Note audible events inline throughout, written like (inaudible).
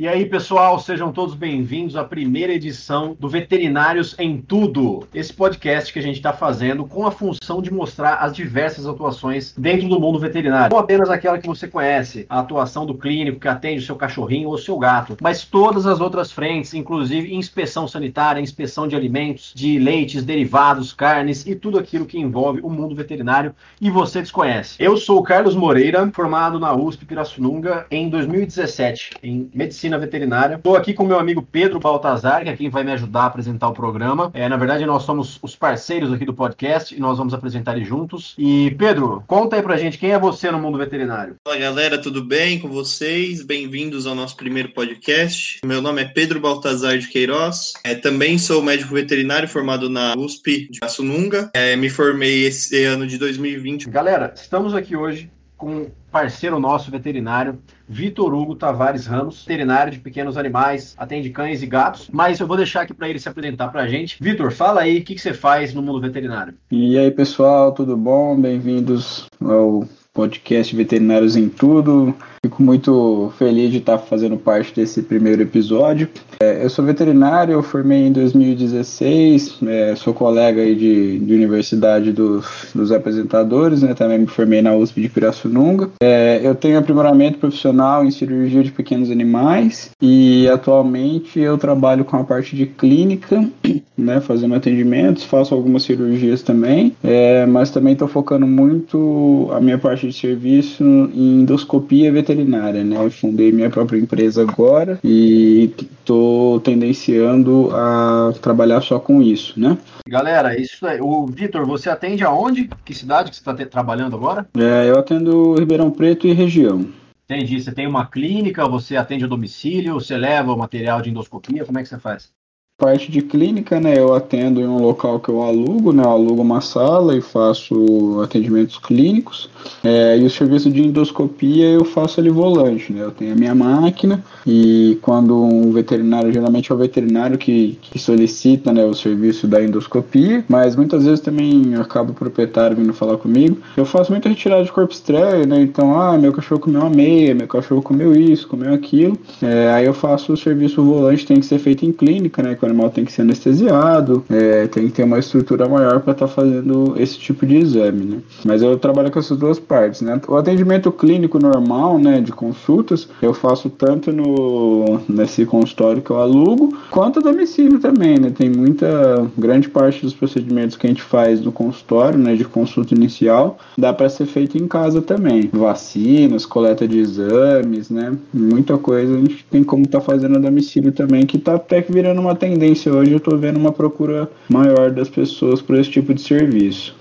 E aí, pessoal, sejam todos bem-vindos à primeira edição do Veterinários em Tudo, esse podcast que a gente está fazendo com a função de mostrar as diversas atuações dentro do mundo veterinário. Não apenas aquela que você conhece, a atuação do clínico que atende o seu cachorrinho ou o seu gato, mas todas as outras frentes, inclusive inspeção sanitária, inspeção de alimentos, de leites, derivados, carnes e tudo aquilo que envolve o mundo veterinário e você desconhece. Eu sou o Carlos Moreira, formado na USP Pirassununga em 2017 em medicina medicina veterinária. Estou aqui com meu amigo Pedro Baltazar, que é quem vai me ajudar a apresentar o programa. É, na verdade, nós somos os parceiros aqui do podcast e nós vamos apresentar ele juntos. E Pedro, conta aí pra gente quem é você no mundo veterinário. Fala galera, tudo bem com vocês? Bem-vindos ao nosso primeiro podcast. Meu nome é Pedro Baltazar de Queiroz. É, também sou médico veterinário formado na USP de Assununga. É, me formei esse ano de 2020. Galera, estamos aqui hoje com parceiro nosso veterinário, Vitor Hugo Tavares Ramos, veterinário de pequenos animais, atende cães e gatos. Mas eu vou deixar aqui para ele se apresentar para a gente. Vitor, fala aí o que, que você faz no mundo veterinário. E aí, pessoal, tudo bom? Bem-vindos ao podcast Veterinários em Tudo. Fico muito feliz de estar fazendo parte desse primeiro episódio. É, eu sou veterinário, eu formei em 2016, é, sou colega aí de, de universidade dos, dos apresentadores, né, também me formei na USP de Pirassununga. É, eu tenho aprimoramento profissional em cirurgia de pequenos animais e atualmente eu trabalho com a parte de clínica, (clears throat) né, fazendo atendimentos, faço algumas cirurgias também, é, mas também estou focando muito a minha parte de serviço em endoscopia veterinária veterinária, né? Eu fundei minha própria empresa agora e estou tendenciando a trabalhar só com isso, né? Galera, isso aí. O Vitor, você atende aonde? Que cidade que você está trabalhando agora? É, eu atendo Ribeirão Preto e região. Entendi. Você tem uma clínica, você atende a domicílio, você leva o material de endoscopia, como é que você faz? Parte de clínica, né, eu atendo em um local que eu alugo, né, eu alugo uma sala e faço atendimentos clínicos. É, e o serviço de endoscopia eu faço ali volante, né, eu tenho a minha máquina e quando um veterinário, geralmente é o veterinário que, que solicita, né, o serviço da endoscopia, mas muitas vezes também acaba o proprietário vindo falar comigo. Eu faço muita retirada de corpo estranho, né, então, ah, meu cachorro comeu uma meia, meu cachorro comeu isso, comeu aquilo. É, aí eu faço o serviço volante, tem que ser feito em clínica, né, animal tem que ser anestesiado, é, tem que ter uma estrutura maior para estar tá fazendo esse tipo de exame, né? Mas eu trabalho com essas duas partes, né? O atendimento clínico normal, né, de consultas, eu faço tanto no nesse consultório que eu alugo, quanto a domicílio também, né? Tem muita grande parte dos procedimentos que a gente faz no consultório, né, de consulta inicial, dá para ser feito em casa também. Vacinas, coleta de exames, né? Muita coisa a gente tem como estar tá fazendo a domicílio também, que tá até que virando uma tendência tendência hoje, eu estou vendo uma procura maior das pessoas por esse tipo de serviço.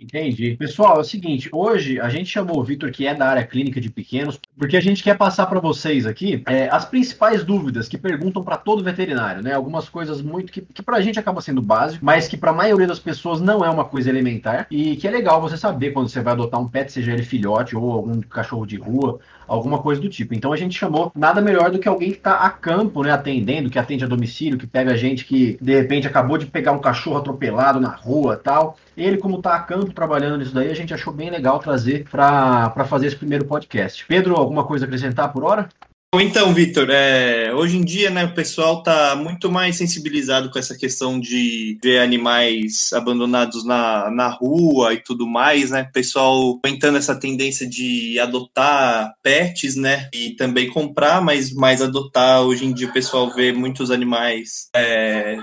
Entendi. Pessoal, é o seguinte, hoje a gente chamou o Vitor, que é da área clínica de pequenos, porque a gente quer passar para vocês aqui é, as principais dúvidas que perguntam para todo veterinário, né? Algumas coisas muito que, que para a gente acaba sendo básico, mas que para a maioria das pessoas não é uma coisa elementar e que é legal você saber quando você vai adotar um pet, seja ele filhote ou algum cachorro de rua, alguma coisa do tipo. Então a gente chamou nada melhor do que alguém que está a campo, né, atendendo, que atende a domicílio, que pega gente que de repente acabou de pegar um cachorro atropelado na rua, tal. Ele como está a campo trabalhando nisso daí, a gente achou bem legal trazer para fazer esse primeiro podcast. Pedro, alguma coisa a acrescentar por hora? Então, Vitor, é, hoje em dia, né, o pessoal está muito mais sensibilizado com essa questão de ver animais abandonados na, na rua e tudo mais, né? O pessoal aumentando essa tendência de adotar pets, né? E também comprar, mas mais adotar. Hoje em dia o pessoal vê muitos animais é,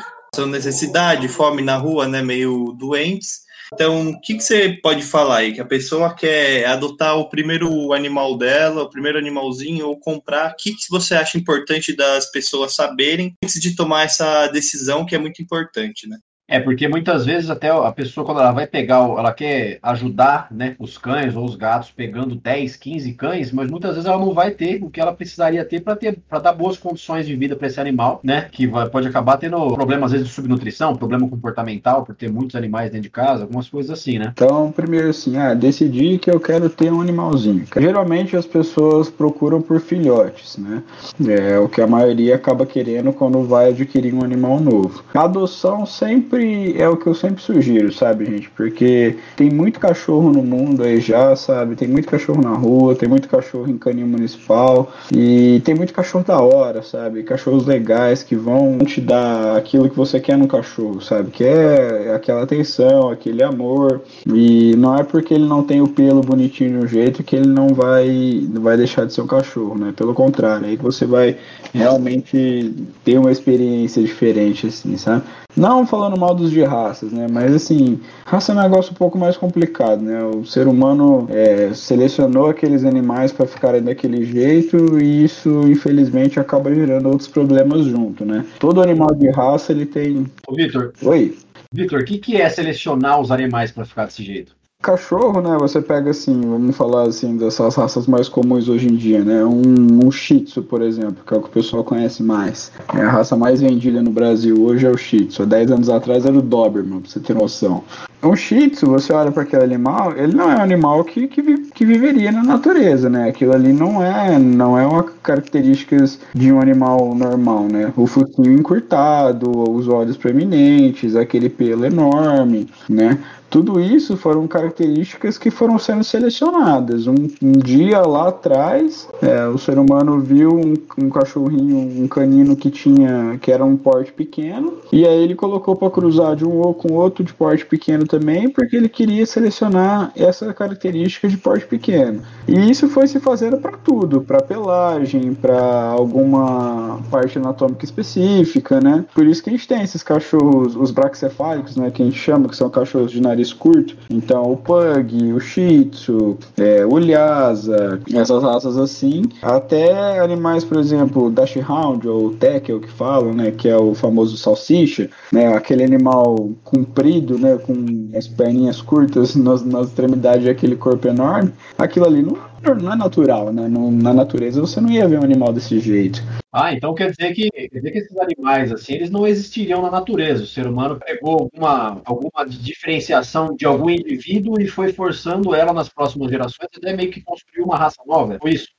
necessidade, fome na rua, né? Meio doentes. Então, o que, que você pode falar aí? Que a pessoa quer adotar o primeiro animal dela, o primeiro animalzinho, ou comprar. O que, que você acha importante das pessoas saberem antes de tomar essa decisão que é muito importante, né? É, porque muitas vezes até a pessoa, quando ela vai pegar, ela quer ajudar né, os cães ou os gatos pegando 10, 15 cães, mas muitas vezes ela não vai ter o que ela precisaria ter para ter para dar boas condições de vida para esse animal, né? Que vai, pode acabar tendo problemas, às vezes, de subnutrição, problema comportamental, por ter muitos animais dentro de casa, algumas coisas assim, né? Então, primeiro assim, ah, decidi que eu quero ter um animalzinho. Geralmente as pessoas procuram por filhotes, né? É o que a maioria acaba querendo quando vai adquirir um animal novo. A adoção sempre sempre é o que eu sempre sugiro, sabe, gente? Porque tem muito cachorro no mundo aí já, sabe? Tem muito cachorro na rua, tem muito cachorro em canil municipal e tem muito cachorro da hora, sabe? Cachorros legais que vão te dar aquilo que você quer no cachorro, sabe? Que é aquela atenção, aquele amor. E não é porque ele não tem o pelo bonitinho de um jeito que ele não vai, vai deixar de ser um cachorro, né? Pelo contrário, aí você vai realmente ter uma experiência diferente, assim, sabe? Não falando mal dos de raças, né? Mas assim, raça é um negócio um pouco mais complicado, né? O ser humano é, selecionou aqueles animais para ficarem daquele jeito e isso, infelizmente, acaba gerando outros problemas junto, né? Todo animal de raça ele tem. Ô, Vitor. Oi. Vitor, o que, que é selecionar os animais para ficar desse jeito? Cachorro, né? Você pega assim, vamos falar assim, dessas raças mais comuns hoje em dia, né? Um, um Shih Tzu, por exemplo, que é o que o pessoal conhece mais. É a raça mais vendida no Brasil hoje é o Shih Tzu. Há 10 anos atrás era o Doberman, pra você ter noção. Um Shih Tzu, você olha para aquele animal, ele não é um animal que, que, que, viveria na natureza, né? Aquilo ali não é, não é uma características de um animal normal, né? O focinho encurtado, os olhos proeminentes, aquele pelo enorme, né? Tudo isso foram características que foram sendo selecionadas. Um, um dia lá atrás, é, o ser humano viu um, um, cachorrinho, um canino que tinha, que era um porte pequeno, e aí ele colocou para cruzar de um ou com outro de porte pequeno também, porque ele queria selecionar essa característica de porte pequeno. E isso foi se fazendo para tudo, para pelagem, para alguma parte anatômica específica, né? Por isso que a gente tem esses cachorros, os braxcefálicos, né, que a gente chama que são cachorros de nariz curto. Então, o Pug, o Shih Tzu, é, o Lhasa, essas raças assim. Até animais, por exemplo, Dash Hound ou Tekel que falam, né? Que é o famoso salsicha, né? Aquele animal comprido, né? Com as perninhas curtas (laughs) nas, nas extremidades aquele corpo enorme. Aquilo ali não não é natural, né? Na natureza você não ia ver um animal desse jeito. Ah, então quer dizer que quer dizer que esses animais assim eles não existiriam na natureza. O ser humano pegou alguma, alguma diferenciação de algum indivíduo e foi forçando ela nas próximas gerações até meio que construir uma raça nova. Foi isso?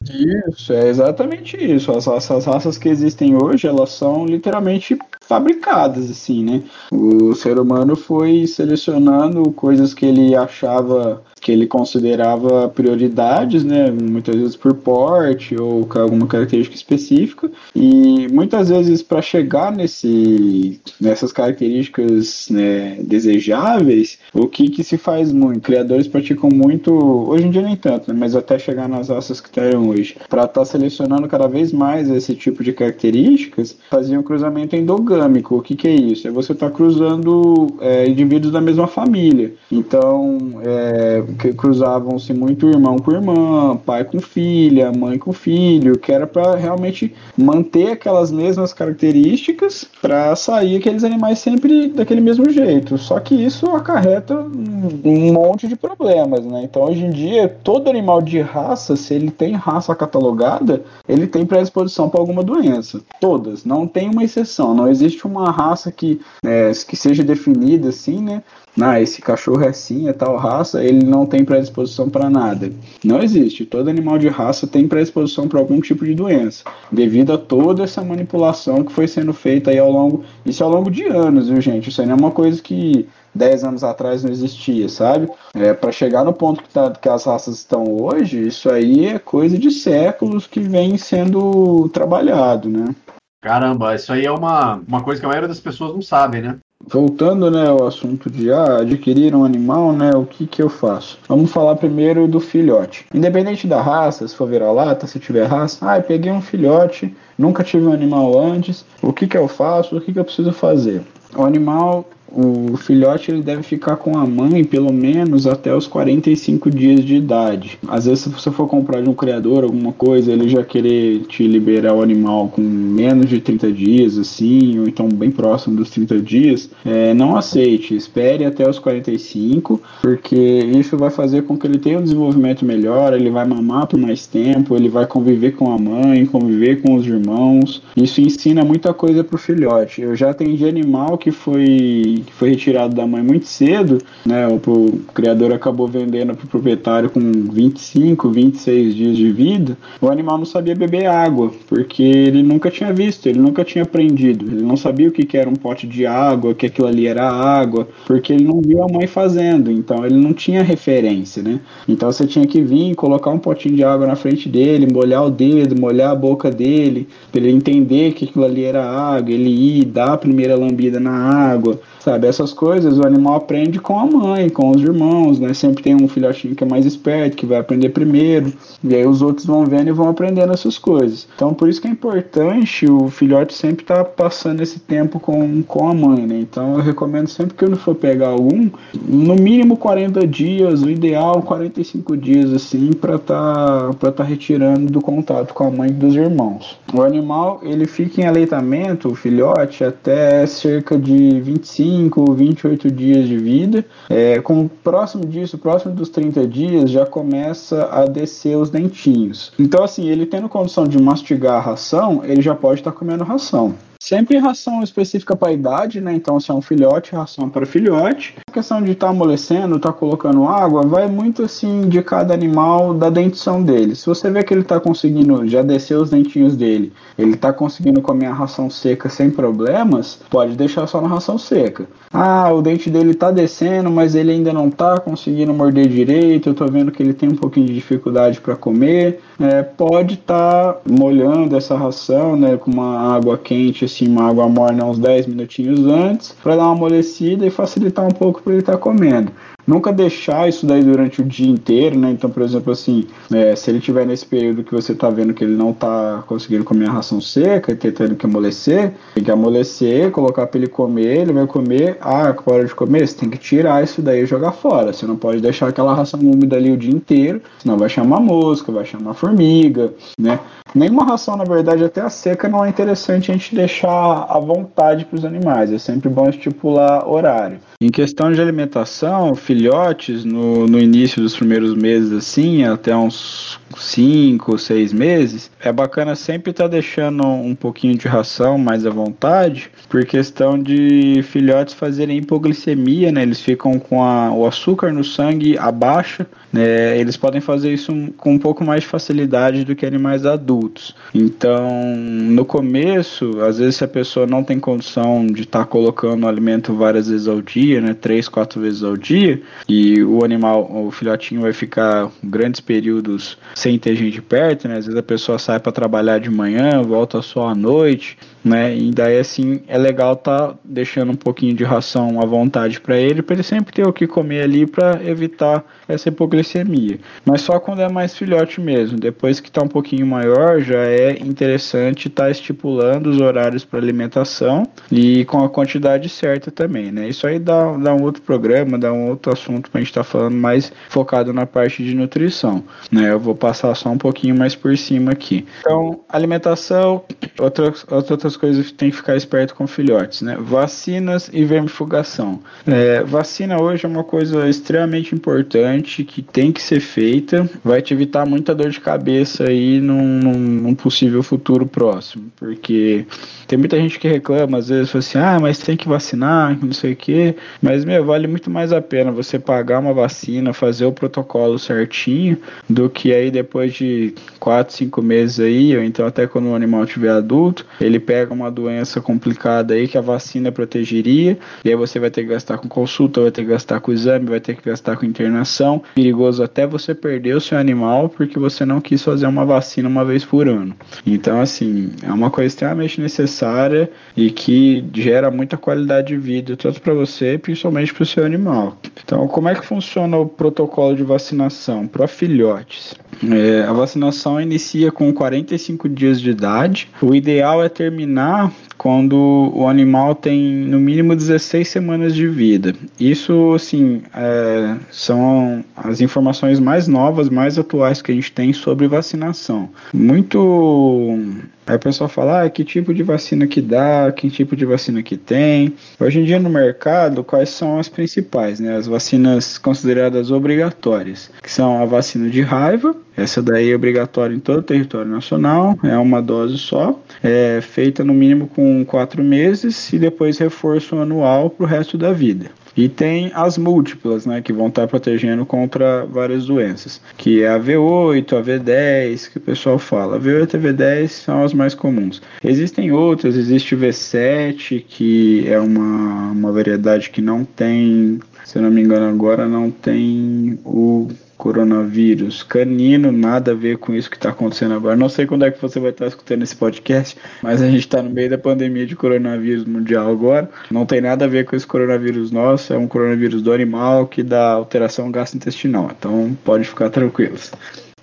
Isso, é exatamente isso. As, as raças que existem hoje elas são literalmente fabricadas assim, né? O ser humano foi selecionando coisas que ele achava que ele considerava prioridades, né, muitas vezes por porte ou alguma característica específica, e muitas vezes para chegar nesse, nessas características né, desejáveis, o que, que se faz muito? Criadores praticam muito, hoje em dia nem tanto, né, mas até chegar nas raças que estão hoje, para estar tá selecionando cada vez mais esse tipo de características, faziam cruzamento endogâmico. O que, que é isso? É você estar tá cruzando é, indivíduos da mesma família. Então, é, que cruzavam-se muito irmão com irmã, pai com filha, mãe com filho, que era para realmente manter aquelas mesmas características para sair aqueles animais sempre daquele mesmo jeito. Só que isso acarreta um monte de problemas, né? Então hoje em dia todo animal de raça, se ele tem raça catalogada, ele tem predisposição para alguma doença. Todas, não tem uma exceção. Não existe uma raça que, é, que seja definida assim, né? Ah, esse cachorro é assim, é tal raça, ele não tem predisposição para nada. Não existe. Todo animal de raça tem predisposição para algum tipo de doença, devido a toda essa manipulação que foi sendo feita aí ao longo, isso ao longo de anos, viu, gente? Isso aí não é uma coisa que 10 anos atrás não existia, sabe? É, para chegar no ponto que, tá, que as raças estão hoje, isso aí é coisa de séculos que vem sendo trabalhado, né? Caramba, isso aí é uma, uma coisa que a maioria das pessoas não sabe, né? Voltando né, ao assunto de ah, adquirir um animal, né, o que, que eu faço? Vamos falar primeiro do filhote. Independente da raça, se for vira-lata, se tiver raça, ah, peguei um filhote, nunca tive um animal antes, o que, que eu faço, o que, que eu preciso fazer? O animal o filhote ele deve ficar com a mãe pelo menos até os 45 dias de idade. Às vezes, se você for comprar de um criador alguma coisa, ele já querer te liberar o animal com menos de 30 dias, assim, ou então bem próximo dos 30 dias, é, não aceite. Espere até os 45, porque isso vai fazer com que ele tenha um desenvolvimento melhor, ele vai mamar por mais tempo, ele vai conviver com a mãe, conviver com os irmãos. Isso ensina muita coisa pro filhote. Eu já atendi animal que foi que foi retirado da mãe muito cedo, né? O, criador acabou vendendo para o proprietário com 25, 26 dias de vida. O animal não sabia beber água, porque ele nunca tinha visto, ele nunca tinha aprendido. Ele não sabia o que, que era um pote de água, que aquilo ali era água, porque ele não viu a mãe fazendo, então ele não tinha referência, né? Então você tinha que vir, colocar um potinho de água na frente dele, molhar o dedo, molhar a boca dele, para ele entender que aquilo ali era água, ele ir dar a primeira lambida na água, sabe? Essas coisas o animal aprende com a mãe, com os irmãos, né? Sempre tem um filhotinho que é mais esperto, que vai aprender primeiro, e aí os outros vão vendo e vão aprendendo essas coisas. Então, por isso que é importante o filhote sempre estar tá passando esse tempo com, com a mãe, né? Então, eu recomendo sempre que ele for pegar algum, no mínimo 40 dias, o ideal 45 dias, assim, para tá, tá retirando do contato com a mãe dos irmãos. O animal, ele fica em aleitamento, o filhote, até cerca de 25 25, 28 dias de vida. É, com próximo disso, próximo dos 30 dias, já começa a descer os dentinhos. Então, assim, ele tendo condição de mastigar a ração, ele já pode estar tá comendo ração. Sempre ração específica para a idade, né? Então, se é um filhote, ração para filhote. A questão de estar tá amolecendo, estar tá colocando água, vai muito assim de cada animal, da dentição dele. Se você vê que ele está conseguindo já descer os dentinhos dele, ele está conseguindo comer a ração seca sem problemas, pode deixar só na ração seca. Ah, o dente dele está descendo, mas ele ainda não está conseguindo morder direito. Eu estou vendo que ele tem um pouquinho de dificuldade para comer. É, pode estar tá molhando essa ração, né, com uma água quente assim, uma água morna uns 10 minutinhos antes, para dar uma amolecida e facilitar um pouco para ele estar tá comendo nunca deixar isso daí durante o dia inteiro, né? Então, por exemplo, assim, é, se ele tiver nesse período que você tá vendo que ele não tá conseguindo comer a ração seca e tentando que amolecer, tem que amolecer, colocar para ele comer, ele vai comer, ah, hora de comer, você tem que tirar isso daí e jogar fora. Você não pode deixar aquela ração úmida ali o dia inteiro, senão vai chamar mosca, vai chamar formiga, né? Nenhuma ração, na verdade, até a seca não é interessante a gente deixar à vontade para os animais. É sempre bom estipular horário. Em questão de alimentação, filhotes, no, no início dos primeiros meses, assim, até uns 5, 6 meses, é bacana sempre estar tá deixando um pouquinho de ração mais à vontade, por questão de filhotes fazerem hipoglicemia, né? Eles ficam com a, o açúcar no sangue abaixo, né? Eles podem fazer isso com um pouco mais de facilidade do que animais adultos. Então, no começo, às vezes se a pessoa não tem condição de estar tá colocando alimento várias vezes ao dia, né? Três, quatro vezes ao dia, e o animal, o filhotinho vai ficar grandes períodos sem ter gente perto, né? Às vezes a pessoa sai para trabalhar de manhã, volta só à noite, né? E daí assim é legal tá deixando um pouquinho de ração à vontade para ele, para ele sempre ter o que comer ali para evitar essa hipoglicemia. Mas só quando é mais filhote mesmo. Depois que está um pouquinho maior, já é interessante estar tá estipulando os horários para alimentação e com a quantidade certa também, né? Isso aí dá, dá um outro programa, dá um outro assunto para a gente estar tá falando mais focado na parte de nutrição, né? Eu vou passar só um pouquinho mais por cima aqui. Então, alimentação, outras, outras coisas que tem que ficar esperto com filhotes, né? Vacinas e vermifugação. É, vacina hoje é uma coisa extremamente importante que tem que ser feita. Vai te evitar muita dor de cabeça aí num, num, possível futuro próximo, porque tem muita gente que reclama, às vezes, assim, ah, mas tem que vacinar, não sei o quê. Mas, meu, vale muito mais a pena você pagar uma vacina, fazer o protocolo certinho, do que aí depois de 4, 5 meses aí, ou então até quando o animal estiver adulto, ele pega uma doença complicada aí que a vacina protegeria, e aí você vai ter que gastar com consulta, vai ter que gastar com exame, vai ter que gastar com internação. Perigoso até você perder o seu animal porque você não quis fazer uma vacina uma vez por ano. Então, assim, é uma coisa extremamente necessária e que gera muita qualidade de vida, tanto para você principalmente para o seu animal. Então, como é que funciona o protocolo de vacinação para filhotes? É, a vacinação inicia com 45 dias de idade. O ideal é terminar quando o animal tem no mínimo 16 semanas de vida. Isso, assim, é, são as informações mais novas, mais atuais que a gente tem sobre vacinação. Muito Aí o pessoal fala, ah, que tipo de vacina que dá, que tipo de vacina que tem. Hoje em dia no mercado, quais são as principais, né? As vacinas consideradas obrigatórias, que são a vacina de raiva, essa daí é obrigatória em todo o território nacional, é uma dose só, é feita no mínimo com quatro meses e depois reforço anual para o resto da vida. E tem as múltiplas, né, que vão estar protegendo contra várias doenças, que é a V8, a V10, que o pessoal fala. A V8 e a V10 são as mais comuns. Existem outras, existe o V7, que é uma, uma variedade que não tem, se eu não me engano agora, não tem o coronavírus canino, nada a ver com isso que está acontecendo agora. Não sei quando é que você vai estar escutando esse podcast, mas a gente está no meio da pandemia de coronavírus mundial agora. Não tem nada a ver com esse coronavírus nosso, é um coronavírus do animal que dá alteração gastrointestinal. Então pode ficar tranquilos.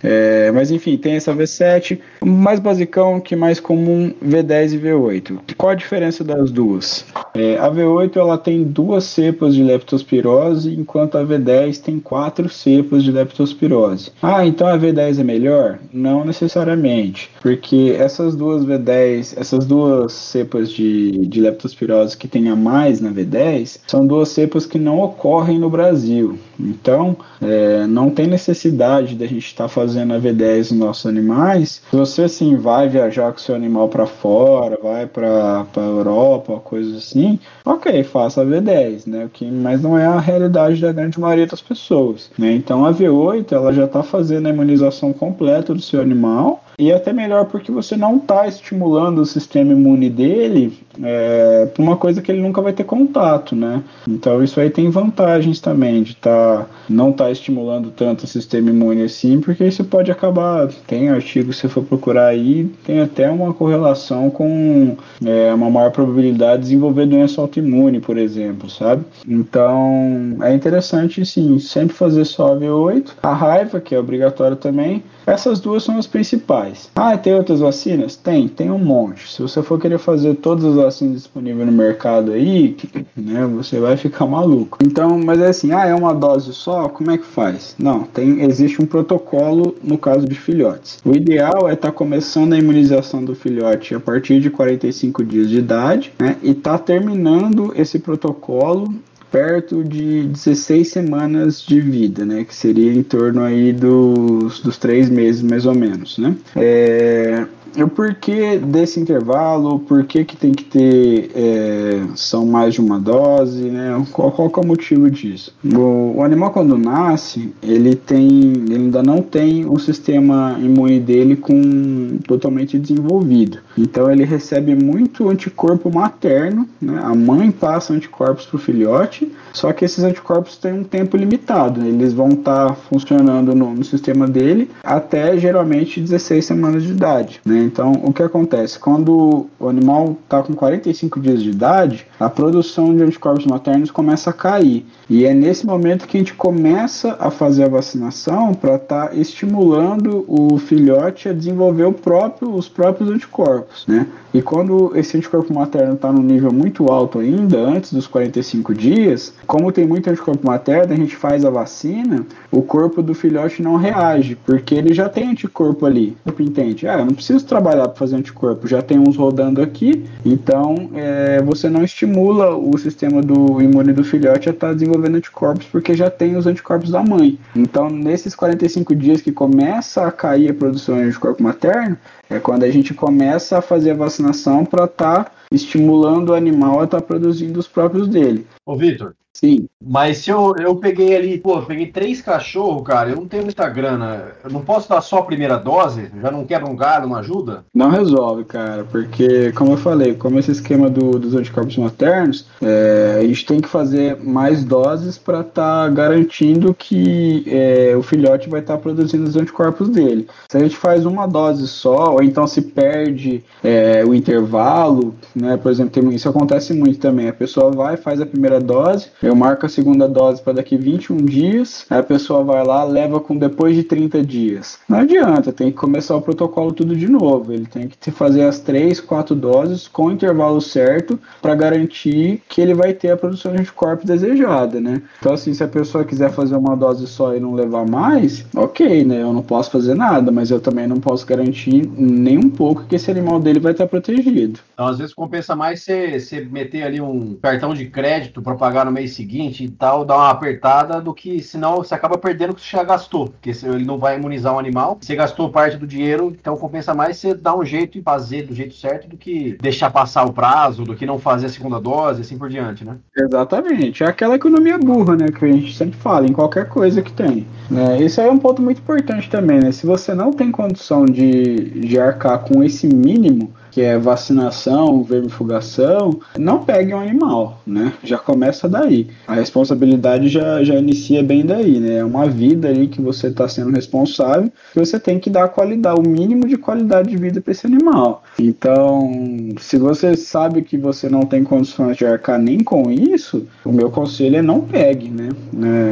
É, mas enfim, tem essa V7, mais basicão que mais comum V10 e V8. Qual a diferença das duas? É, a V8 ela tem duas cepas de leptospirose, enquanto a V10 tem quatro cepas de leptospirose. Ah, então a V10 é melhor? Não necessariamente, porque essas duas V10, essas duas cepas de, de leptospirose que tem a mais na V10, são duas cepas que não ocorrem no Brasil. Então, é, não tem necessidade da gente estar tá fazendo a V10 nos nossos animais. Se você assim vai viajar com seu animal para fora, vai para a Europa, coisas assim, ok, faça a V10, né? Que, mas não é a realidade da grande maioria das pessoas. Né? Então, a V8 ela já está fazendo a imunização completa do seu animal e até melhor porque você não está estimulando o sistema imune dele é, para uma coisa que ele nunca vai ter contato, né? Então isso aí tem vantagens também de tá, não tá estimulando tanto o sistema imune assim, porque isso pode acabar. Tem artigos, se for procurar aí, tem até uma correlação com é, uma maior probabilidade de desenvolver doença autoimune, por exemplo, sabe? Então é interessante sim, sempre fazer só V8. A raiva, que é obrigatório também, essas duas são as principais. Ah, tem outras vacinas? Tem, tem um monte. Se você for querer fazer todas as vacinas disponíveis no mercado aí, (clears throat) né, você vai ficar maluco. Então, mas é assim, ah, é uma dose só? Como é que faz? Não, tem, existe um protocolo no caso de filhotes. O ideal é estar tá começando a imunização do filhote a partir de 45 dias de idade, né, e tá terminando esse protocolo perto de 16 semanas de vida, né? Que seria em torno aí dos, dos três meses, mais ou menos, né? É, o porquê desse intervalo, o porquê que tem que ter é, são mais de uma dose, né? Qual, qual é o motivo disso? O, o, animal quando nasce, ele tem, ele ainda não tem o sistema imune dele com totalmente desenvolvido. Então ele recebe muito anticorpo materno, né? A mãe passa anticorpos para o filhote, só que esses anticorpos têm um tempo limitado. Né? Eles vão estar tá funcionando no, no sistema dele até geralmente 16 semanas de idade, né? Então, o que acontece? Quando o animal está com 45 dias de idade, a produção de anticorpos maternos começa a cair. E é nesse momento que a gente começa a fazer a vacinação para estar tá estimulando o filhote a desenvolver próprio, os próprios anticorpos, né? E quando esse anticorpo materno está num nível muito alto ainda, antes dos 45 dias, como tem muito anticorpo materno, a gente faz a vacina, o corpo do filhote não reage, porque ele já tem anticorpo ali. O entende? Ah, eu não preciso trabalhar para fazer anticorpo, já tem uns rodando aqui, então é, você não estimula o sistema do imune do filhote a estar tá desenvolvendo anticorpos, porque já tem os anticorpos da mãe. Então, nesses 45 dias que começa a cair a produção de anticorpo materno, é quando a gente começa a fazer a vacinação para estar tá estimulando o animal a estar tá produzindo os próprios dele. Ô, Vitor, Sim. Mas se eu, eu peguei ali, pô, eu peguei três cachorros, cara, eu não tenho muita grana. Eu não posso dar só a primeira dose? Já não quebra um galho, não ajuda? Não resolve, cara, porque, como eu falei, como esse esquema do, dos anticorpos maternos, é, a gente tem que fazer mais doses para estar tá garantindo que é, o filhote vai estar tá produzindo os anticorpos dele. Se a gente faz uma dose só, ou então se perde é, o intervalo, né? Por exemplo, tem, isso acontece muito também. A pessoa vai, faz a primeira dose eu marco a segunda dose para daqui 21 dias, a pessoa vai lá, leva com depois de 30 dias. Não adianta, tem que começar o protocolo tudo de novo. Ele tem que fazer as 3, 4 doses com o intervalo certo para garantir que ele vai ter a produção de anticorpos desejada, né? Então, assim, se a pessoa quiser fazer uma dose só e não levar mais, ok, né? Eu não posso fazer nada, mas eu também não posso garantir nem um pouco que esse animal dele vai estar protegido. Então, às vezes, compensa mais você meter ali um cartão de crédito para pagar no mês seguinte e tal, dar uma apertada, do que senão você acaba perdendo o que você já gastou. Porque ele não vai imunizar o animal. Você gastou parte do dinheiro, então compensa mais você dar um jeito e fazer do jeito certo do que deixar passar o prazo, do que não fazer a segunda dose, assim por diante, né? Exatamente. É aquela economia burra, né? Que a gente sempre fala, em qualquer coisa que tem. Né? Esse aí é um ponto muito importante também, né? Se você não tem condição de, de arcar com esse mínimo, que é vacinação, vermifugação, não pegue um animal, né? Já começa daí. A responsabilidade já, já inicia bem daí, né? É uma vida aí que você está sendo responsável, que você tem que dar qualidade, o mínimo de qualidade de vida para esse animal. Então, se você sabe que você não tem condições de arcar nem com isso, o meu conselho é não pegue, né?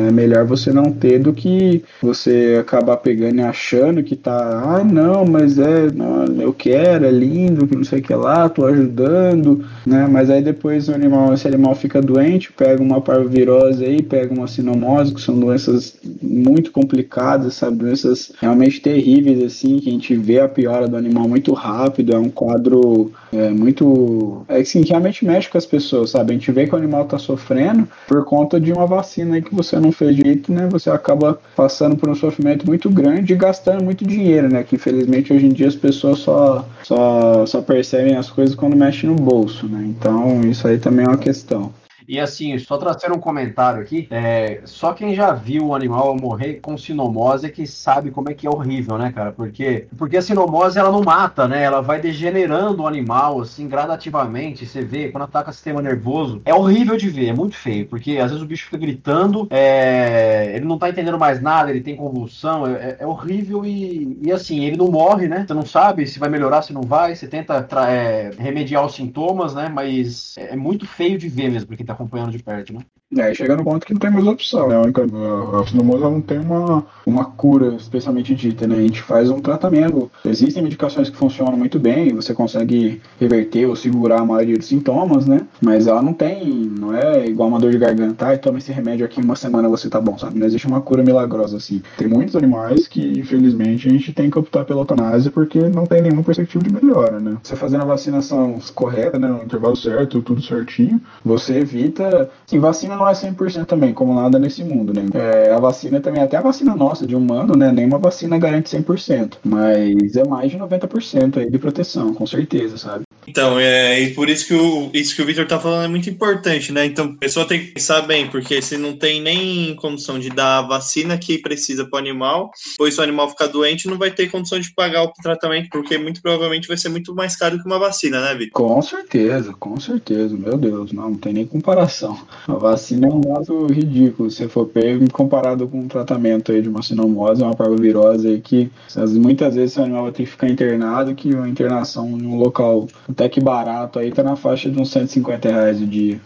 É melhor você não ter do que você acabar pegando e achando que tá, ah, não, mas é, não, eu quero, é lindo, não sei o que lá, tô ajudando, né? Mas aí depois o animal, esse animal fica doente, pega uma parvovirose aí, pega uma sinomose, que são doenças muito complicadas, sabe? Doenças realmente terríveis, assim, que a gente vê a piora do animal muito rápido, é um quadro é, muito. É assim, que realmente mexe com as pessoas, sabe? A gente vê que o animal tá sofrendo por conta de uma vacina aí que você não fez direito, né? Você acaba passando por um sofrimento muito grande e gastando muito dinheiro, né? Que infelizmente hoje em dia as pessoas só, só, só percebem as coisas quando mexem no bolso, né? Então isso aí também é uma questão. E assim, só trazer um comentário aqui, é, só quem já viu o animal morrer com sinomose é que sabe como é que é horrível, né, cara? Porque, porque a sinomose ela não mata, né? Ela vai degenerando o animal, assim, gradativamente. Você vê, quando ataca o sistema nervoso, é horrível de ver, é muito feio, porque às vezes o bicho fica gritando, é, ele não tá entendendo mais nada, ele tem convulsão, é, é, é horrível e, e assim, ele não morre, né? Você não sabe se vai melhorar, se não vai, você tenta é, remediar os sintomas, né? Mas é muito feio de ver mesmo, porque tá acompanhando de perto, né? É, aí chega no ponto que não tem mais opção, né? A, a pneumonia não tem uma, uma cura especialmente dita, né? A gente faz um tratamento. Existem medicações que funcionam muito bem, você consegue reverter ou segurar a maioria dos sintomas, né? Mas ela não tem, não é igual uma dor de garganta, ah, toma esse remédio aqui uma semana você tá bom, sabe? Não existe uma cura milagrosa assim. Tem muitos animais que, infelizmente, a gente tem que optar pela eutanásia porque não tem nenhuma perspectiva de melhora, né? Você fazendo a vacinação correta, né? No intervalo certo, tudo certinho, você evita. Sim, vacina não é 100% também, como nada nesse mundo, né? É, a vacina também, até a vacina nossa de humano, né? Nenhuma vacina garante 100%, mas é mais de 90% aí de proteção, com certeza, sabe? Então, é, e por isso que o, isso que o Victor tá falando é muito importante, né? Então, a pessoa tem que pensar bem, porque se não tem nem condição de dar a vacina que precisa para o animal, pois se o animal ficar doente, não vai ter condição de pagar o tratamento, porque muito provavelmente vai ser muito mais caro que uma vacina, né, Victor? Com certeza, com certeza, meu Deus, não, não tem nem comparação. A vacina é um dado ridículo, se for pego comparado com um tratamento aí de uma sinomose, uma parvovirose aí que muitas vezes o animal vai ter que ficar internado, que uma internação em um local até que barato aí tá na faixa de uns 150 reais o dia.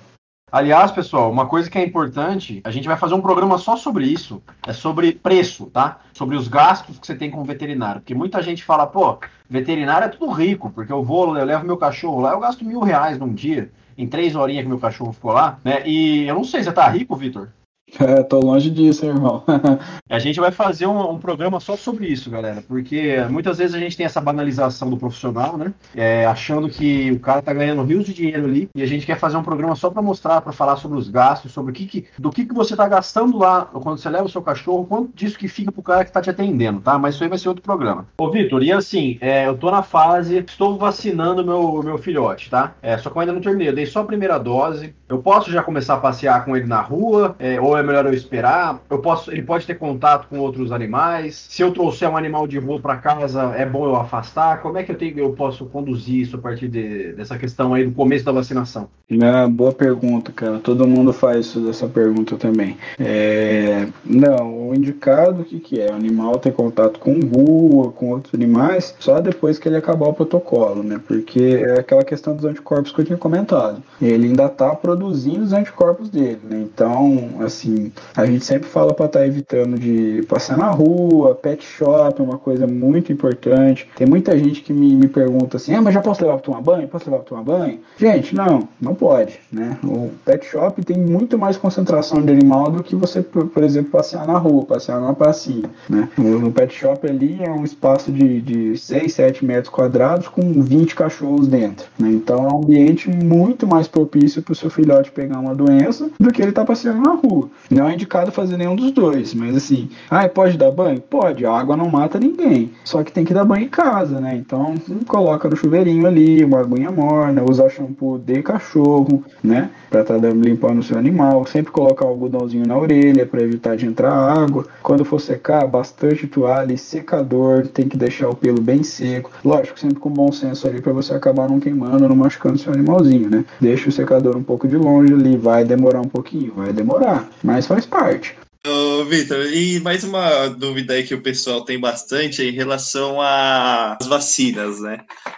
Aliás, pessoal, uma coisa que é importante, a gente vai fazer um programa só sobre isso, é sobre preço, tá? Sobre os gastos que você tem com veterinário. Porque muita gente fala, pô, veterinário é tudo rico, porque eu vou, eu levo meu cachorro lá, eu gasto mil reais num dia, em três horinhas que meu cachorro ficou lá, né? E eu não sei, você tá rico, Vitor? (laughs) É, tô longe disso, irmão. (laughs) a gente vai fazer um, um, programa só sobre isso, galera, porque muitas vezes a gente tem essa banalização do profissional, né? É, achando que o cara tá ganhando rios de dinheiro ali e a gente quer fazer um programa só para mostrar, para falar sobre os gastos, sobre o que, que do que, que você tá gastando lá quando você leva o seu cachorro, quanto disso que fica pro cara que tá te atendendo, tá? Mas isso aí vai ser outro programa. Ô, Vitor, e assim, é, eu tô na fase, estou vacinando meu, meu filhote, tá? É, só que eu ainda não terminei, eu dei só a primeira dose. Eu posso já começar a passear com ele na rua, é, ou é melhor eu esperar? Eu posso, ele pode ter contato com outros animais. Se eu trouxer um animal de rua para casa, é bom eu afastar? Como é que eu tenho, eu posso conduzir isso a partir de, dessa questão aí do começo da vacinação? É, boa pergunta, cara. Todo mundo faz essa pergunta também. É, não, o indicado o que, que é? O animal ter contato com rua, com outros animais, só depois que ele acabar o protocolo, né? Porque é aquela questão dos anticorpos que eu tinha comentado. Ele ainda está produzindo os anticorpos dele, né? Então, assim assim, a gente sempre fala para estar tá evitando de passear na rua, pet shop é uma coisa muito importante. Tem muita gente que me, me pergunta assim, ah, mas já posso levar para tomar banho? Posso levar para tomar banho? Gente, não, não pode, né? O pet shop tem muito mais concentração de animal do que você, por, por exemplo, passear na rua, passear numa pracinha, né? No pet shop ali é um espaço de, de 6, 7 metros quadrados com 20 cachorros dentro, né? Então é um ambiente muito mais propício para o seu filhote pegar uma doença do que ele tá passeando na rua. Não é indicado fazer nenhum dos dois, mas assim, ah, pode dar banho? Pode, a água não mata ninguém. Só que tem que dar banho em casa, né? Então, coloca no chuveirinho ali, uma aguinha morna, usar shampoo de cachorro, né? Pra estar tá limpando o seu animal. Sempre colocar algodãozinho na orelha para evitar de entrar água. Quando for secar, bastante toalha e secador. Tem que deixar o pelo bem seco. Lógico, sempre com bom senso ali para você acabar não queimando, não machucando seu animalzinho, né? Deixa o secador um pouco de longe ali, vai demorar um pouquinho, vai demorar, mas faz parte. Ô, Vitor, e mais uma dúvida aí que o pessoal tem bastante em relação às vacinas, né?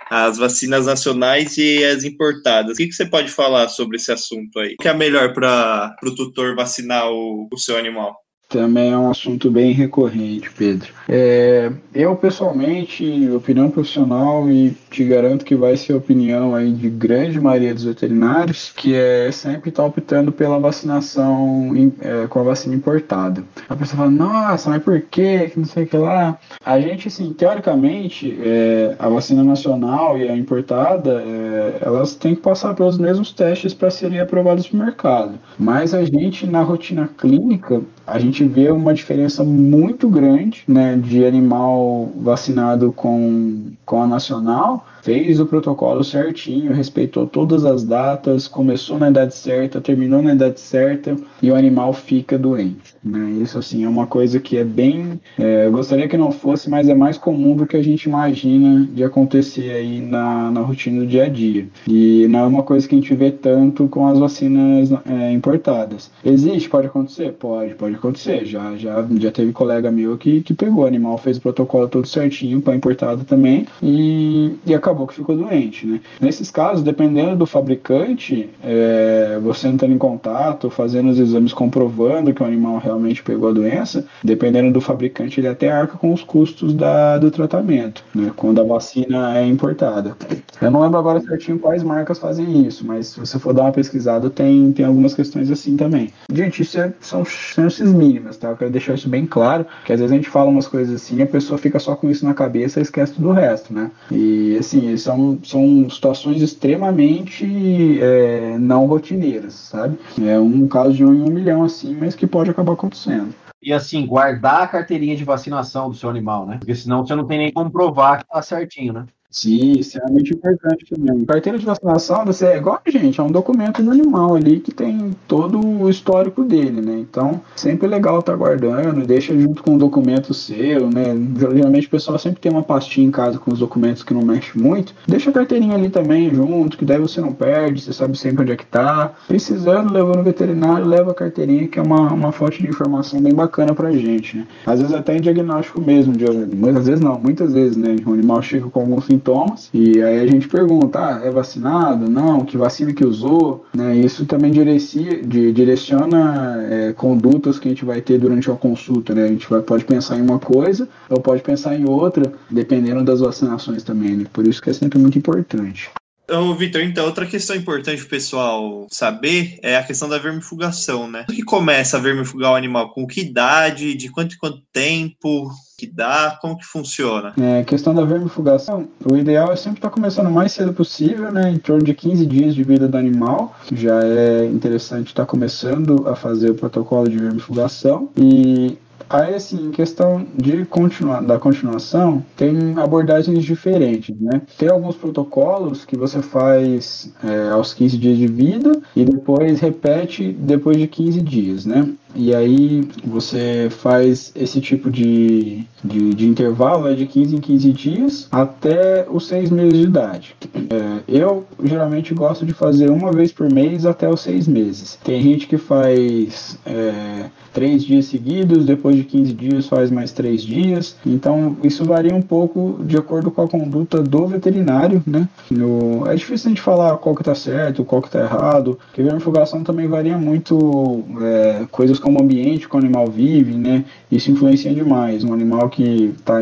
As vacinas nacionais e as importadas. O que, que você pode falar sobre esse assunto aí? O que é melhor para o tutor vacinar o, o seu animal? Também é um assunto bem recorrente, Pedro. É, eu, pessoalmente, opinião profissional, e te garanto que vai ser a opinião aí de grande maioria dos veterinários, que é sempre estar tá optando pela vacinação é, com a vacina importada. A pessoa fala, nossa, mas por quê? Que não sei o que lá. A gente, assim, teoricamente, é, a vacina nacional e a importada, é, elas têm que passar pelos mesmos testes para serem aprovadas para o mercado. Mas a gente, na rotina clínica, a gente vê uma diferença muito grande né, de animal vacinado com, com a nacional fez o protocolo certinho, respeitou todas as datas, começou na idade certa, terminou na idade certa e o animal fica doente. Né? Isso assim é uma coisa que é bem, é, eu gostaria que não fosse, mas é mais comum do que a gente imagina de acontecer aí na, na rotina do dia a dia. E não é uma coisa que a gente vê tanto com as vacinas é, importadas. Existe, pode acontecer, pode, pode acontecer. Já já já teve colega meu que, que pegou o animal, fez o protocolo todo certinho para importada também e, e acabou acabou que ficou doente, né? Nesses casos, dependendo do fabricante, é, você entrando em contato, fazendo os exames comprovando que o animal realmente pegou a doença, dependendo do fabricante, ele até arca com os custos da, do tratamento, né? Quando a vacina é importada. Eu não lembro agora certinho quais marcas fazem isso, mas se você for dar uma pesquisada, tem, tem algumas questões assim também. Gente, isso é, são chances mínimas, tá? Eu quero deixar isso bem claro, que às vezes a gente fala umas coisas assim e a pessoa fica só com isso na cabeça e esquece do resto, né? E assim, são, são situações extremamente é, não rotineiras, sabe? É um caso de um em um milhão, assim, mas que pode acabar acontecendo. E assim, guardar a carteirinha de vacinação do seu animal, né? Porque senão você não tem nem como provar que tá certinho, né? Sim, extremamente importante também. Carteira de vacinação, você é igual a gente, é um documento do animal ali que tem todo o histórico dele, né? Então, sempre legal estar tá guardando, deixa junto com o documento seu, né? Geralmente o pessoal sempre tem uma pastinha em casa com os documentos que não mexe muito. Deixa a carteirinha ali também junto, que daí você não perde, você sabe sempre onde é que tá. Precisando, leva no veterinário, leva a carteirinha, que é uma, uma fonte de informação bem bacana pra gente, né? Às vezes até em diagnóstico mesmo, de, às vezes não, muitas vezes, né? O animal chega com algum sintomas e aí a gente pergunta, ah, é vacinado? Não, que vacina que usou? Né? Isso também direcia, de, direciona é, condutas que a gente vai ter durante a consulta, né? A gente vai, pode pensar em uma coisa ou pode pensar em outra, dependendo das vacinações também, né? Por isso que é sempre muito importante. Então, Vitor, então, outra questão importante o pessoal saber é a questão da vermifugação, né? Como que começa a vermifugar o animal? Com que idade? De quanto em quanto tempo? Que dá? Como que funciona? É, questão da vermifugação, o ideal é sempre estar tá começando o mais cedo possível, né? Em torno de 15 dias de vida do animal. Já é interessante estar tá começando a fazer o protocolo de vermifugação. E Aí, assim, em questão de continuar, da continuação, tem abordagens diferentes, né? Tem alguns protocolos que você faz é, aos 15 dias de vida e depois repete depois de 15 dias, né? E aí você faz esse tipo de, de, de intervalo é de 15 em 15 dias até os 6 meses de idade. É, eu geralmente gosto de fazer uma vez por mês até os 6 meses. Tem gente que faz é, 3 dias seguidos, depois de 15 dias faz mais 3 dias. Então isso varia um pouco de acordo com a conduta do veterinário, né? No, é difícil a gente falar qual que tá certo, qual que tá errado, porque a vermifugação também varia muito é, coisas como ambiente que o animal vive, né? Isso influencia demais. Um animal que está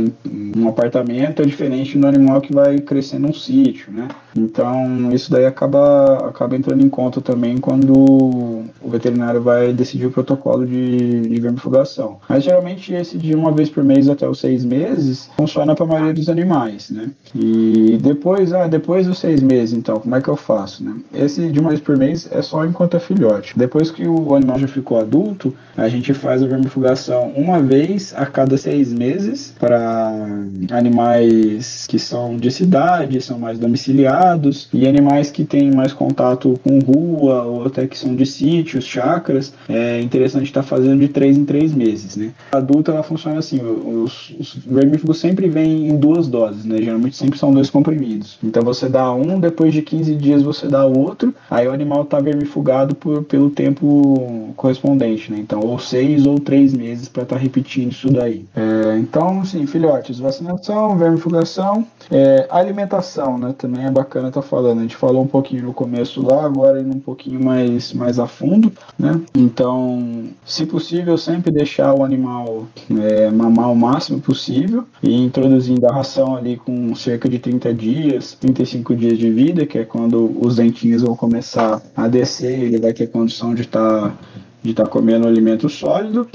um apartamento é diferente do animal que vai crescer num sítio, né? Então, isso daí acaba, acaba entrando em conta também quando o veterinário vai decidir o protocolo de, de vermifugação. Mas geralmente esse de uma vez por mês até os seis meses funciona para a maioria dos animais, né? E depois, ah, depois dos seis meses, então, como é que eu faço, né? Esse de uma vez por mês é só enquanto é filhote. Depois que o animal já ficou adulto, a gente faz a vermifugação uma vez a cada seis meses para animais que são de cidade, são mais domiciliados, e animais que têm mais contato com rua ou até que são de sítios, chacras. É interessante estar fazendo de três em três meses, né? A adulta ela funciona assim, os, os vermífugos sempre vêm em duas doses, né? Geralmente sempre são dois comprimidos. Então você dá um, depois de 15 dias você dá outro, aí o animal está vermifugado por, pelo tempo correspondente, né? Então ou seis ou três meses para estar tá repetindo isso daí. É, então, sim, filhotes, vacinação, vermifugação, é, alimentação, né? Também é bacana estar tá falando. A gente falou um pouquinho no começo lá, agora indo um pouquinho mais, mais a fundo, né? Então, se possível, sempre deixar o animal é, mamar o máximo possível e introduzindo a ração ali com cerca de 30 dias, 35 dias de vida, que é quando os dentinhos vão começar a descer, ele vai ter condição de estar tá de estar tá comendo alimento sólido.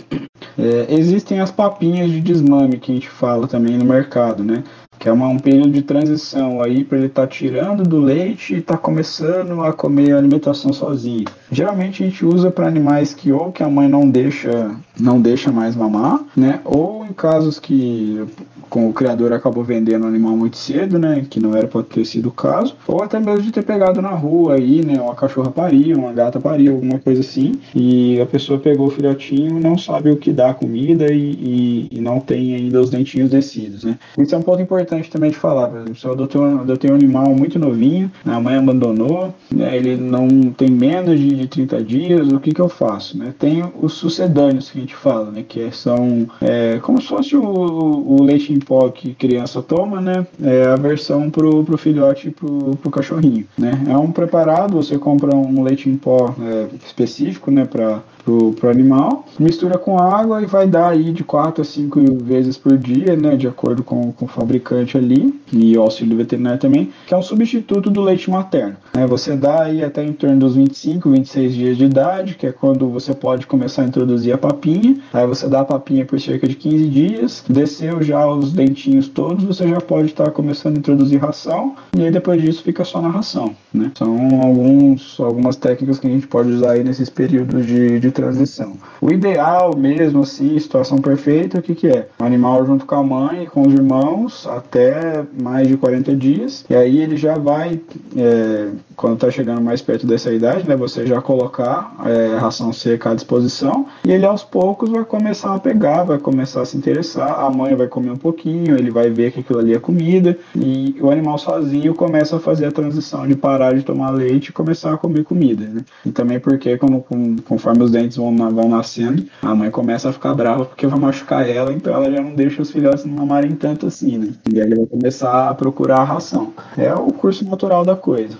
É, existem as papinhas de desmame que a gente fala também no mercado, né? Que é uma, um período de transição aí para ele estar tá tirando do leite e estar tá começando a comer a alimentação sozinho. Geralmente a gente usa para animais que ou que a mãe não deixa não deixa mais mamar, né? Ou em casos que com o criador acabou vendendo o animal muito cedo, né? Que não era para ter sido o caso. Ou até mesmo de ter pegado na rua aí, né? Uma cachorra pariu, uma gata pariu, alguma coisa assim. E a pessoa pegou o filhotinho não sabe o que dá a comida e, e, e, não tem ainda os dentinhos descidos, né? Isso é um ponto importante também de falar. Por exemplo, se eu adotei um, adotei um animal muito novinho, a mãe abandonou, né? Ele não tem menos de, de 30 dias, o que que eu faço, né? Tem os sucedâneos que a gente fala, né? Que são é, como se fosse o, o leite em pó que criança toma, né? É a versão pro, pro filhote e pro, pro cachorrinho, né? É um preparado, você compra um leite em pó é, específico, né? Para pro, pro animal, mistura com água e vai dar aí de 4 a 5 vezes por dia, né, de acordo com, com o fabricante ali e o auxílio veterinário também, que é um substituto do leite materno. Né, você dá aí até em torno dos 25, 26 dias de idade, que é quando você pode começar a introduzir a papinha, aí você dá a papinha por cerca de 15 dias, desceu já os dentinhos todos, você já pode estar começando a introduzir ração, e aí depois disso fica só na ração, né. São alguns, algumas técnicas que a gente pode usar aí nesses períodos de, de transição. O ideal mesmo, assim, situação perfeita, o que, que é? O animal junto com a mãe, com os irmãos, até mais de 40 dias, e aí ele já vai, é, quando está chegando mais perto dessa idade, né, você já colocar é, ração seca à disposição, e ele aos poucos vai começar a pegar, vai começar a se interessar, a mãe vai comer um pouquinho, ele vai ver que aquilo ali é comida, e o animal sozinho começa a fazer a transição de parar de tomar leite e começar a comer comida, né? E também porque, como, conforme os dentes vão, vão nascendo, a mãe começa a ficar brava porque vai machucar ela, então ela já não deixa os filhotes não mamarem tanto assim, né? E aí ele vai começar a procurar a ração. É o curso natural da coisa.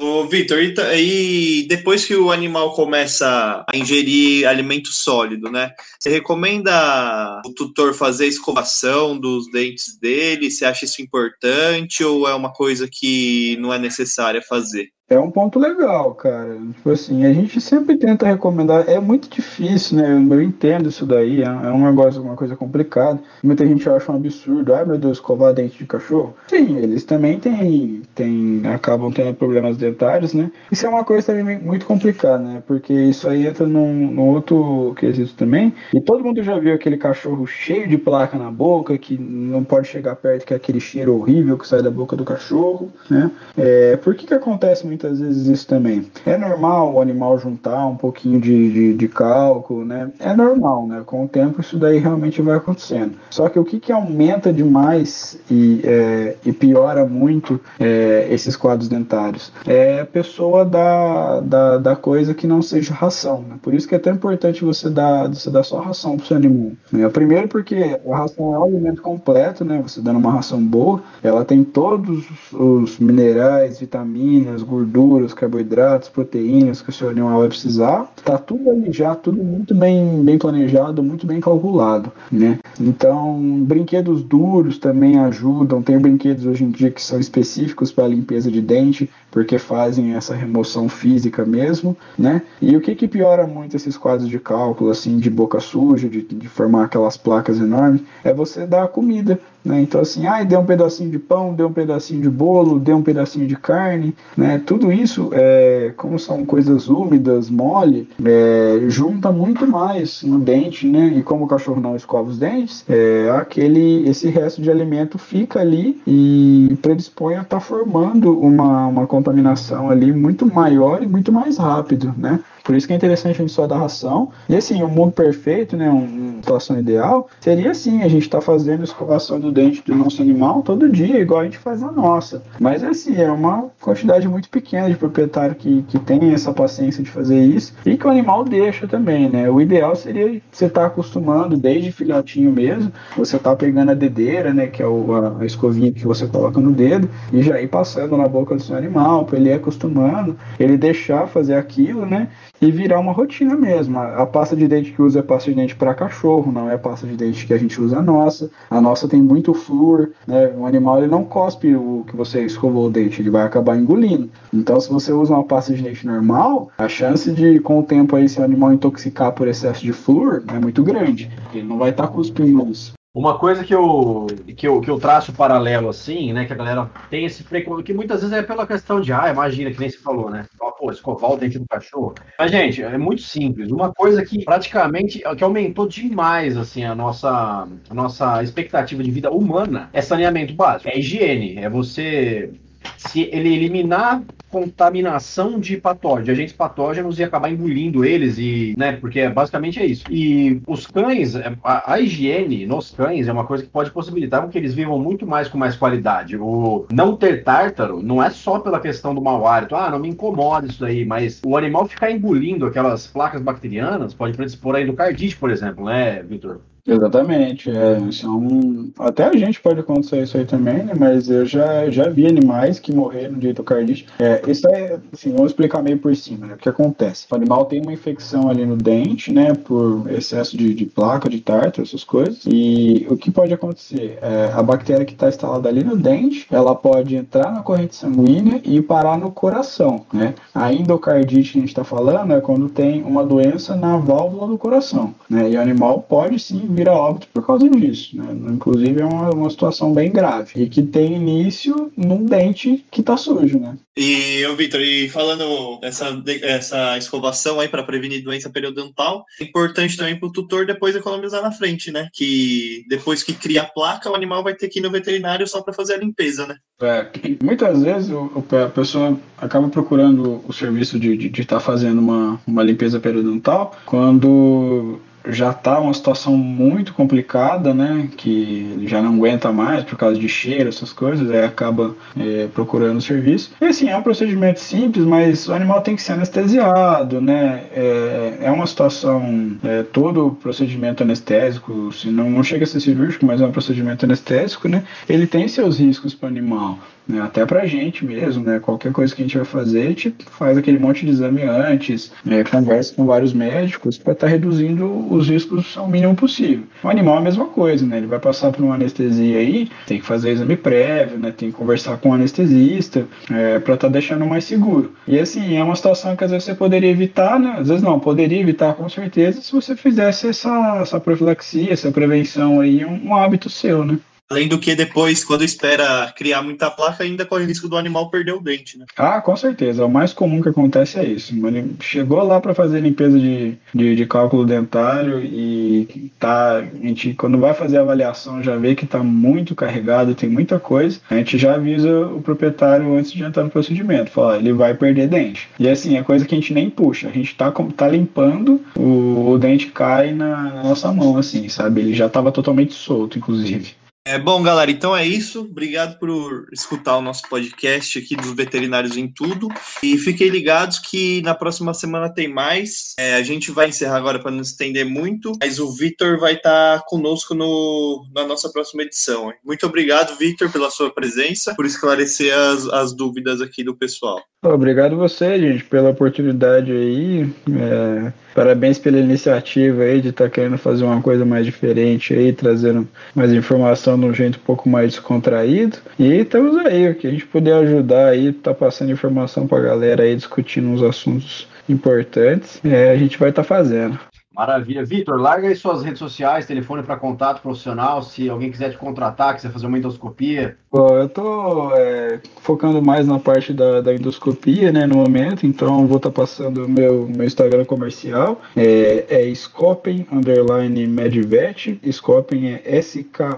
Ô, Vitor, e, depois que o animal começa a ingerir alimento sólido, né? Você recomenda o tutor fazer escovação dos dentes dele? Você acha isso importante ou é uma coisa que não é necessária fazer? É um ponto legal, cara. Tipo assim, a gente sempre tenta recomendar. É muito difícil, né? Eu entendo isso daí. É, é um negócio, uma coisa complicada. Muita gente acha um absurdo. Ai, meu Deus, escovar dente de cachorro. Sim, eles também têm, têm, acabam tendo problemas dentários, né? Isso é uma coisa também muito complicada, né? Porque isso aí entra num, num outro quesito também. E todo mundo já viu aquele cachorro cheio de placa na boca, que não pode chegar perto, que é aquele cheiro horrível que sai da boca do cachorro, né? É, por que que acontece muitas vezes isso também. É normal o animal juntar um pouquinho de, de, de cálculo, né? É normal, né? Com o tempo isso daí realmente vai acontecendo. Só que o que, que aumenta demais e, é, e piora muito é, esses quadros dentários é a pessoa da, da, da coisa que não seja ração. Né? Por isso que é tão importante você dar, você dar só ração para o seu animal. Né? Primeiro porque a ração é um alimento completo, né? Você dando uma ração boa, ela tem todos os minerais, vitaminas, gorduras gorduras, carboidratos, proteínas que o seu animal vai precisar. Tá tudo ali já, tudo muito bem, bem planejado, muito bem calculado, né? Então, brinquedos duros também ajudam. Tem brinquedos hoje em dia que são específicos para limpeza de dente, porque fazem essa remoção física mesmo, né? E o que que piora muito esses quadros de cálculo, assim, de boca suja, de, de formar aquelas placas enormes, é você dar a comida, né? Então, assim, ah, deu um pedacinho de pão, deu um pedacinho de bolo, deu um pedacinho de carne. Né? Isso, é, como são coisas úmidas, mole, é, junta muito mais no dente, né? E como o cachorro não escova os dentes, é, aquele, esse resto de alimento fica ali e predispõe a estar tá formando uma, uma contaminação ali muito maior e muito mais rápido, né? Por isso que é interessante a gente só dar ração. E assim, o um mundo perfeito, né, uma situação ideal, seria assim, a gente está fazendo escovação do dente do nosso animal todo dia, igual a gente faz a nossa. Mas assim, é uma quantidade muito pequena de proprietário que, que tem essa paciência de fazer isso e que o animal deixa também, né? O ideal seria você estar tá acostumando desde filhotinho mesmo, você tá pegando a dedeira, né, que é o, a, a escovinha que você coloca no dedo, e já ir passando na boca do seu animal, para ele ir acostumando, ele deixar fazer aquilo, né? E virar uma rotina mesmo. A pasta de dente que usa é pasta de dente para cachorro, não é pasta de dente que a gente usa a nossa. A nossa tem muito flúor, né? O animal ele não cospe o que você escovou o dente, ele vai acabar engolindo. Então, se você usa uma pasta de dente normal, a chance de, com o tempo aí, se o animal intoxicar por excesso de flúor é muito grande. Ele não vai estar tá cuspindo isso. Uma coisa que eu, que eu, que eu traço paralelo assim, né, que a galera tem esse preconceito, que muitas vezes é pela questão de, ah, imagina, que nem se falou, né? Pô, escovar o dente do cachorro. Mas, gente, é muito simples. Uma coisa que praticamente, que aumentou demais, assim, a nossa, a nossa expectativa de vida humana é saneamento básico. É higiene, é você se ele eliminar contaminação de patógenos, de agentes patógenos e acabar engolindo eles e, né, porque basicamente é isso. E os cães, é, a, a, higiene nos cães é uma coisa que pode possibilitar que eles vivam muito mais com mais qualidade. O não ter tártaro não é só pela questão do mau hálito, ah, não me incomoda isso daí, mas o animal ficar engolindo aquelas placas bacterianas pode predispor a endocardite, por exemplo, né, Vitor? Exatamente, é, são, até a gente pode acontecer isso aí também, né, mas eu já, já vi animais que morreram de endocardite. É, isso é, assim, vamos explicar meio por cima, né, o que acontece. O animal tem uma infecção ali no dente, né, por excesso de, de placa, de tártaro, essas coisas, e o que pode acontecer? É, a bactéria que está instalada ali no dente, ela pode entrar na corrente sanguínea e parar no coração, né. A endocardite que a gente está falando é quando tem uma doença na válvula do coração, né, e o animal pode sim vira óbito por causa disso. Né? Inclusive é uma, uma situação bem grave e que tem início num dente que está sujo, né? E, ô Vitor, e falando essa, essa escovação aí para prevenir doença periodontal, é importante também para o tutor depois economizar na frente, né? Que depois que cria a placa, o animal vai ter que ir no veterinário só para fazer a limpeza, né? É, muitas vezes o, a pessoa acaba procurando o serviço de estar de, de tá fazendo uma, uma limpeza periodontal quando já está uma situação muito complicada, né? Que ele já não aguenta mais por causa de cheiro, essas coisas, aí acaba é, procurando serviço. E assim, é um procedimento simples, mas o animal tem que ser anestesiado, né? É, é uma situação, é, todo procedimento anestésico, se não, não chega a ser cirúrgico, mas é um procedimento anestésico, né? Ele tem seus riscos para o animal né? até pra gente mesmo, né? Qualquer coisa que a gente vai fazer, a gente faz aquele monte de exame antes, né? conversa com vários médicos para estar tá reduzindo os riscos ao mínimo possível. O animal é a mesma coisa, né? Ele vai passar por uma anestesia aí, tem que fazer exame prévio, né? Tem que conversar com o anestesista é, para estar tá deixando mais seguro. E assim, é uma situação que às vezes você poderia evitar, né? Às vezes não, poderia evitar com certeza se você fizesse essa, essa profilaxia, essa prevenção aí, um, um hábito seu, né? Além do que depois, quando espera criar muita placa, ainda corre o risco do animal perder o dente, né? Ah, com certeza. O mais comum que acontece é isso. Ele chegou lá para fazer limpeza de, de, de, cálculo dentário e tá. A gente, quando vai fazer a avaliação, já vê que está muito carregado, tem muita coisa. A gente já avisa o proprietário antes de entrar no procedimento. Fala, ele vai perder dente. E assim, é coisa que a gente nem puxa. A gente tá, tá limpando, o, o dente cai na, na nossa mão, assim, sabe? Ele já estava totalmente solto, inclusive. É bom, galera. Então é isso. Obrigado por escutar o nosso podcast aqui dos veterinários em tudo. E fiquem ligados que na próxima semana tem mais. É, a gente vai encerrar agora para não estender muito, mas o Vitor vai estar tá conosco no, na nossa próxima edição. Hein? Muito obrigado, Vitor, pela sua presença, por esclarecer as, as dúvidas aqui do pessoal. Obrigado você, gente, pela oportunidade aí. É, parabéns pela iniciativa aí de estar tá querendo fazer uma coisa mais diferente aí, trazendo mais informação de um jeito um pouco mais descontraído. E estamos aí, o que a gente puder ajudar aí, tá passando informação para a galera aí, discutindo uns assuntos importantes, é, a gente vai estar tá fazendo. Maravilha. Vitor, larga aí suas redes sociais, telefone para contato profissional, se alguém quiser te contratar, quiser fazer uma endoscopia. Bom, eu tô é, focando mais na parte da, da, endoscopia, né, no momento, então vou estar tá passando o meu, meu Instagram comercial, é, é Scopen, underline Medvet, Scopen é S-K-O-P-E-I-N,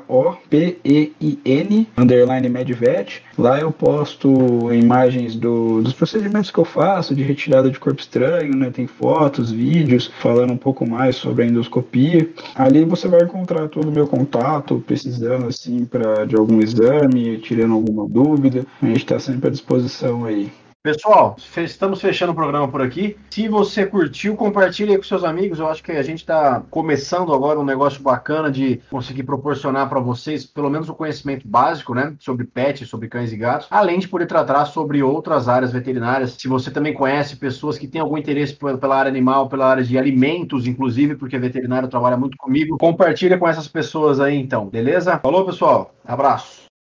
underline Medvet, lá eu posto imagens do, dos procedimentos que eu faço, de retirada de corpo estranho, né, tem fotos, vídeos, falando um pouco mais sobre a endoscopia. Ali você vai encontrar todo o meu contato, precisando assim para de algum exame, tirando alguma dúvida. A gente está sempre à disposição aí. Pessoal, estamos fechando o programa por aqui. Se você curtiu, compartilhe com seus amigos. Eu acho que a gente está começando agora um negócio bacana de conseguir proporcionar para vocês pelo menos o conhecimento básico, né, sobre pets, sobre cães e gatos, além de poder tratar sobre outras áreas veterinárias. Se você também conhece pessoas que têm algum interesse pela área animal, pela área de alimentos, inclusive, porque veterinário trabalha muito comigo, compartilha com essas pessoas aí então, beleza? Falou, pessoal. Abraço.